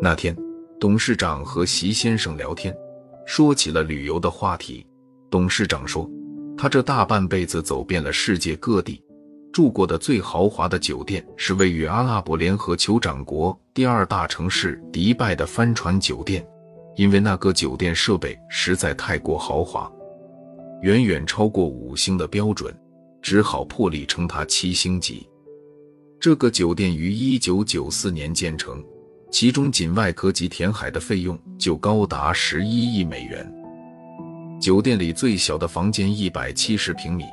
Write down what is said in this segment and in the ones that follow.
那天，董事长和席先生聊天，说起了旅游的话题。董事长说，他这大半辈子走遍了世界各地，住过的最豪华的酒店是位于阿拉伯联合酋长国第二大城市迪拜的帆船酒店，因为那个酒店设备实在太过豪华，远远超过五星的标准，只好破例称它七星级。这个酒店于一九九四年建成，其中仅外壳及填海的费用就高达十一亿美元。酒店里最小的房间一百七十平米，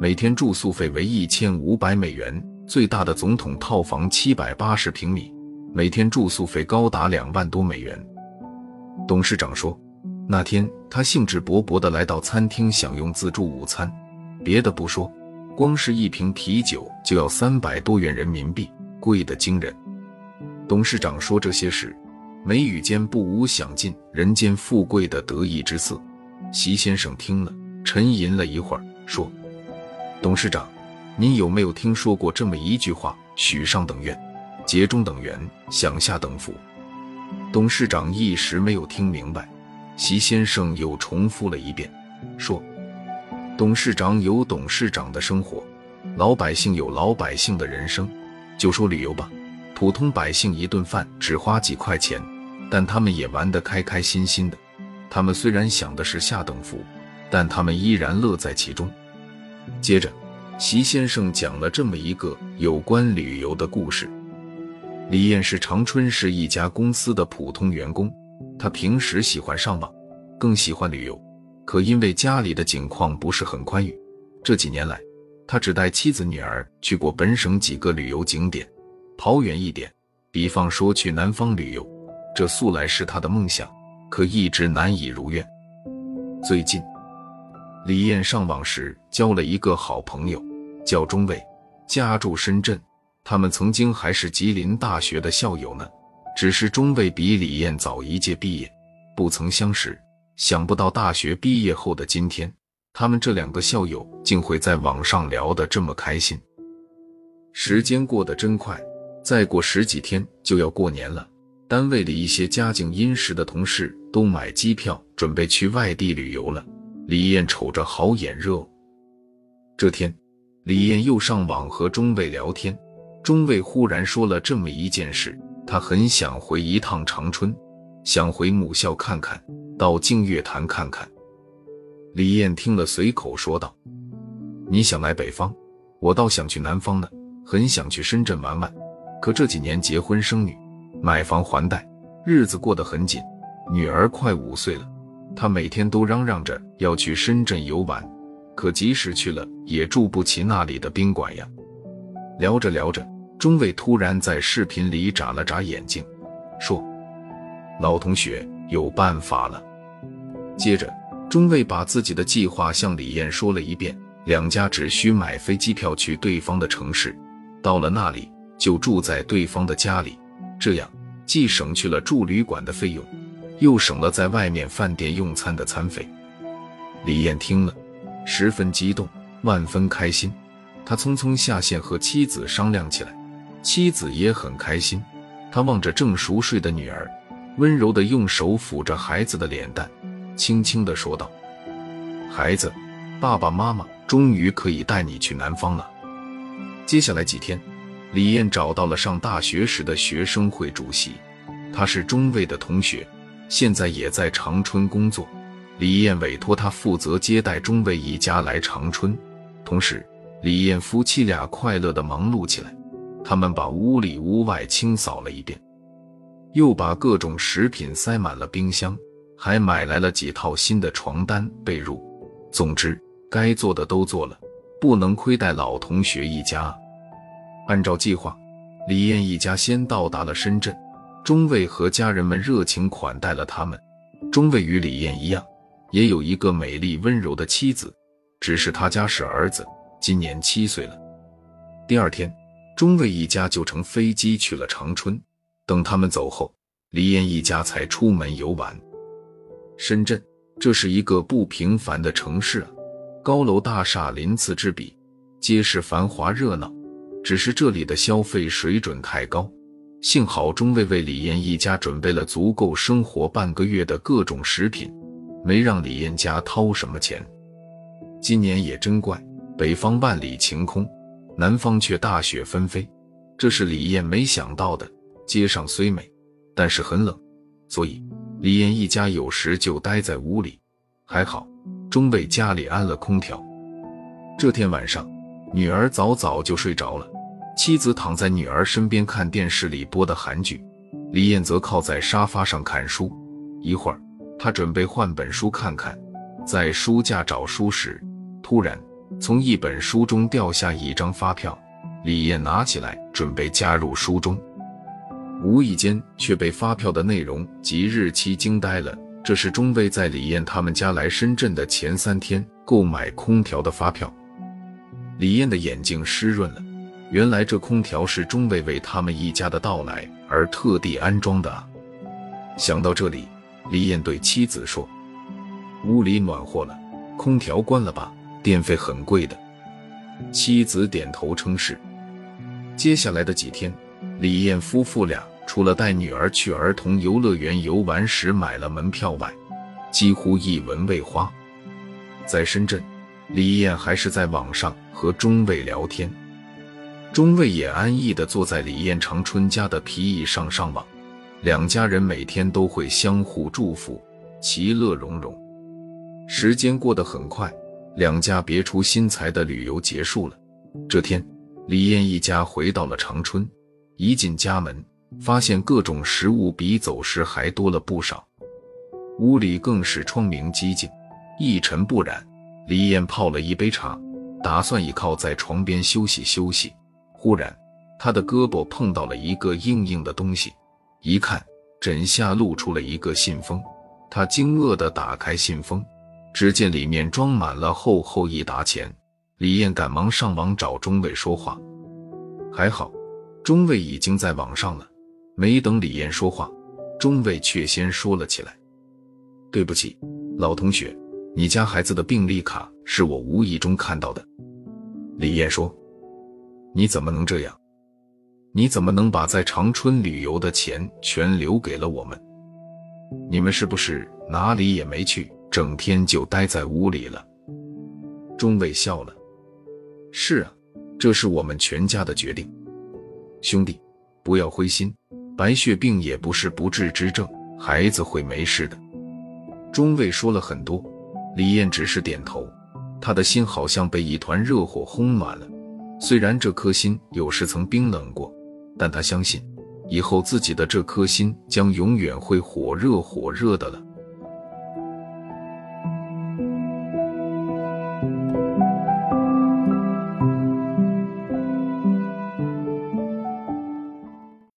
每天住宿费为一千五百美元；最大的总统套房七百八十平米，每天住宿费高达两万多美元。董事长说，那天他兴致勃勃地来到餐厅享用自助午餐，别的不说，光是一瓶啤酒就要三百多元人民币，贵得惊人。董事长说这些时，眉宇间不无享尽人间富贵的得意之色。席先生听了，沉吟了一会儿，说：“董事长，您有没有听说过这么一句话？许上等愿，节中等缘，享下等福。”董事长一时没有听明白，席先生又重复了一遍，说：“董事长有董事长的生活，老百姓有老百姓的人生。就说旅游吧，普通百姓一顿饭只花几块钱，但他们也玩得开开心心的。”他们虽然想的是下等福，但他们依然乐在其中。接着，席先生讲了这么一个有关旅游的故事。李艳是长春市一家公司的普通员工，他平时喜欢上网，更喜欢旅游。可因为家里的境况不是很宽裕，这几年来，他只带妻子女儿去过本省几个旅游景点。跑远一点，比方说去南方旅游，这素来是他的梦想。可一直难以如愿。最近，李艳上网时交了一个好朋友，叫钟卫，家住深圳。他们曾经还是吉林大学的校友呢。只是钟卫比李艳早一届毕业，不曾相识。想不到大学毕业后的今天，他们这两个校友竟会在网上聊得这么开心。时间过得真快，再过十几天就要过年了。单位里一些家境殷实的同事都买机票准备去外地旅游了。李艳瞅着好眼热。这天，李艳又上网和中卫聊天，中卫忽然说了这么一件事：他很想回一趟长春，想回母校看看，到净月潭看看。李艳听了，随口说道：“你想来北方，我倒想去南方呢，很想去深圳玩玩。可这几年结婚生女。”买房还贷，日子过得很紧。女儿快五岁了，他每天都嚷嚷着要去深圳游玩，可即使去了，也住不起那里的宾馆呀。聊着聊着，钟卫突然在视频里眨了眨眼睛，说：“老同学，有办法了。”接着，中卫把自己的计划向李艳说了一遍。两家只需买飞机票去对方的城市，到了那里就住在对方的家里。这样既省去了住旅馆的费用，又省了在外面饭店用餐的餐费。李艳听了，十分激动，万分开心。他匆匆下线和妻子商量起来，妻子也很开心。他望着正熟睡的女儿，温柔地用手抚着孩子的脸蛋，轻轻地说道：“孩子，爸爸妈妈终于可以带你去南方了。”接下来几天。李艳找到了上大学时的学生会主席，他是中卫的同学，现在也在长春工作。李艳委托他负责接待中卫一家来长春，同时李艳夫妻俩快乐地忙碌起来。他们把屋里屋外清扫了一遍，又把各种食品塞满了冰箱，还买来了几套新的床单被褥。总之，该做的都做了，不能亏待老同学一家。按照计划，李艳一家先到达了深圳，钟卫和家人们热情款待了他们。钟卫与李艳一样，也有一个美丽温柔的妻子，只是他家是儿子，今年七岁了。第二天，钟卫一家就乘飞机去了长春。等他们走后，李艳一家才出门游玩。深圳，这是一个不平凡的城市啊，高楼大厦鳞次栉比，街市繁华热闹。只是这里的消费水准太高。幸好中尉为李艳一家准备了足够生活半个月的各种食品，没让李艳家掏什么钱。今年也真怪，北方万里晴空，南方却大雪纷飞，这是李艳没想到的。街上虽美，但是很冷，所以李艳一家有时就待在屋里。还好中尉家里安了空调。这天晚上，女儿早早就睡着了。妻子躺在女儿身边看电视里播的韩剧，李艳则靠在沙发上看书。一会儿，她准备换本书看看，在书架找书时，突然从一本书中掉下一张发票。李艳拿起来准备加入书中，无意间却被发票的内容及日期惊呆了。这是中尉在李艳他们家来深圳的前三天购买空调的发票。李艳的眼睛湿润了。原来这空调是中尉为他们一家的到来而特地安装的啊！想到这里，李艳对妻子说：“屋里暖和了，空调关了吧，电费很贵的。”妻子点头称是。接下来的几天，李艳夫妇俩除了带女儿去儿童游乐园游玩时买了门票外，几乎一文未花。在深圳，李艳还是在网上和中尉聊天。中尉也安逸地坐在李艳长春家的皮椅上上网，两家人每天都会相互祝福，其乐融融。时间过得很快，两家别出心裁的旅游结束了。这天，李艳一家回到了长春，一进家门，发现各种食物比走时还多了不少，屋里更是窗明几净，一尘不染。李艳泡了一杯茶，打算倚靠在床边休息休息。忽然，他的胳膊碰到了一个硬硬的东西，一看枕下露出了一个信封。他惊愕地打开信封，只见里面装满了厚厚一沓钱。李艳赶忙上网找中尉说话，还好，中尉已经在网上了。没等李艳说话，中尉却先说了起来：“对不起，老同学，你家孩子的病历卡是我无意中看到的。”李艳说。你怎么能这样？你怎么能把在长春旅游的钱全留给了我们？你们是不是哪里也没去，整天就待在屋里了？中尉笑了，是啊，这是我们全家的决定。兄弟，不要灰心，白血病也不是不治之症，孩子会没事的。中尉说了很多，李艳只是点头，他的心好像被一团热火烘暖了。虽然这颗心有时曾冰冷过，但他相信，以后自己的这颗心将永远会火热火热的了。